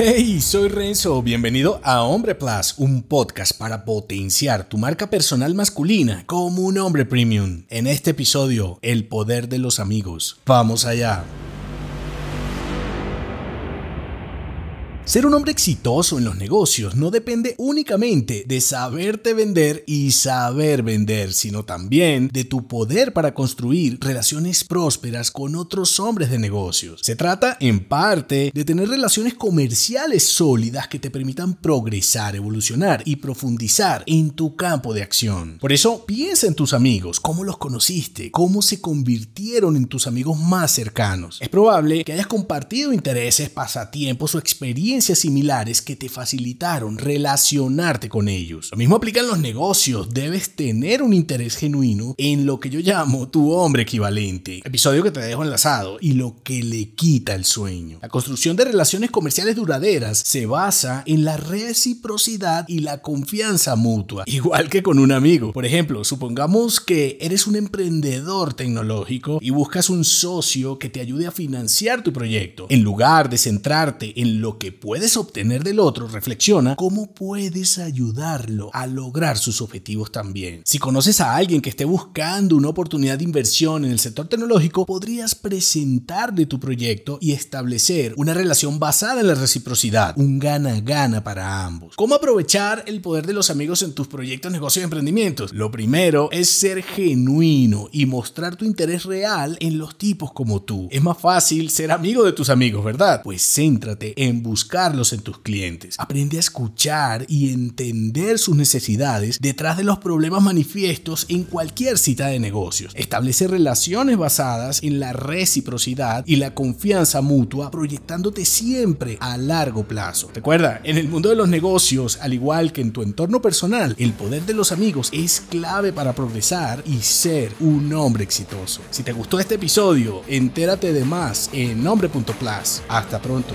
Hey, soy Renzo, bienvenido a Hombre Plus, un podcast para potenciar tu marca personal masculina como un hombre premium. En este episodio, el poder de los amigos. Vamos allá. Ser un hombre exitoso en los negocios no depende únicamente de saberte vender y saber vender, sino también de tu poder para construir relaciones prósperas con otros hombres de negocios. Se trata, en parte, de tener relaciones comerciales sólidas que te permitan progresar, evolucionar y profundizar en tu campo de acción. Por eso, piensa en tus amigos, cómo los conociste, cómo se convirtieron en tus amigos más cercanos. Es probable que hayas compartido intereses, pasatiempos o experiencias similares que te facilitaron relacionarte con ellos. Lo mismo aplica en los negocios. Debes tener un interés genuino en lo que yo llamo tu hombre equivalente. Episodio que te dejo enlazado y lo que le quita el sueño. La construcción de relaciones comerciales duraderas se basa en la reciprocidad y la confianza mutua, igual que con un amigo. Por ejemplo, supongamos que eres un emprendedor tecnológico y buscas un socio que te ayude a financiar tu proyecto. En lugar de centrarte en lo que puedes obtener del otro, reflexiona cómo puedes ayudarlo a lograr sus objetivos también. Si conoces a alguien que esté buscando una oportunidad de inversión en el sector tecnológico, podrías presentarle tu proyecto y establecer una relación basada en la reciprocidad, un gana-gana para ambos. ¿Cómo aprovechar el poder de los amigos en tus proyectos, negocios y emprendimientos? Lo primero es ser genuino y mostrar tu interés real en los tipos como tú. Es más fácil ser amigo de tus amigos, ¿verdad? Pues céntrate en buscar en tus clientes. Aprende a escuchar y entender sus necesidades detrás de los problemas manifiestos en cualquier cita de negocios. Establece relaciones basadas en la reciprocidad y la confianza mutua, proyectándote siempre a largo plazo. Recuerda, en el mundo de los negocios, al igual que en tu entorno personal, el poder de los amigos es clave para progresar y ser un hombre exitoso. Si te gustó este episodio, entérate de más en nombre.plus. Hasta pronto.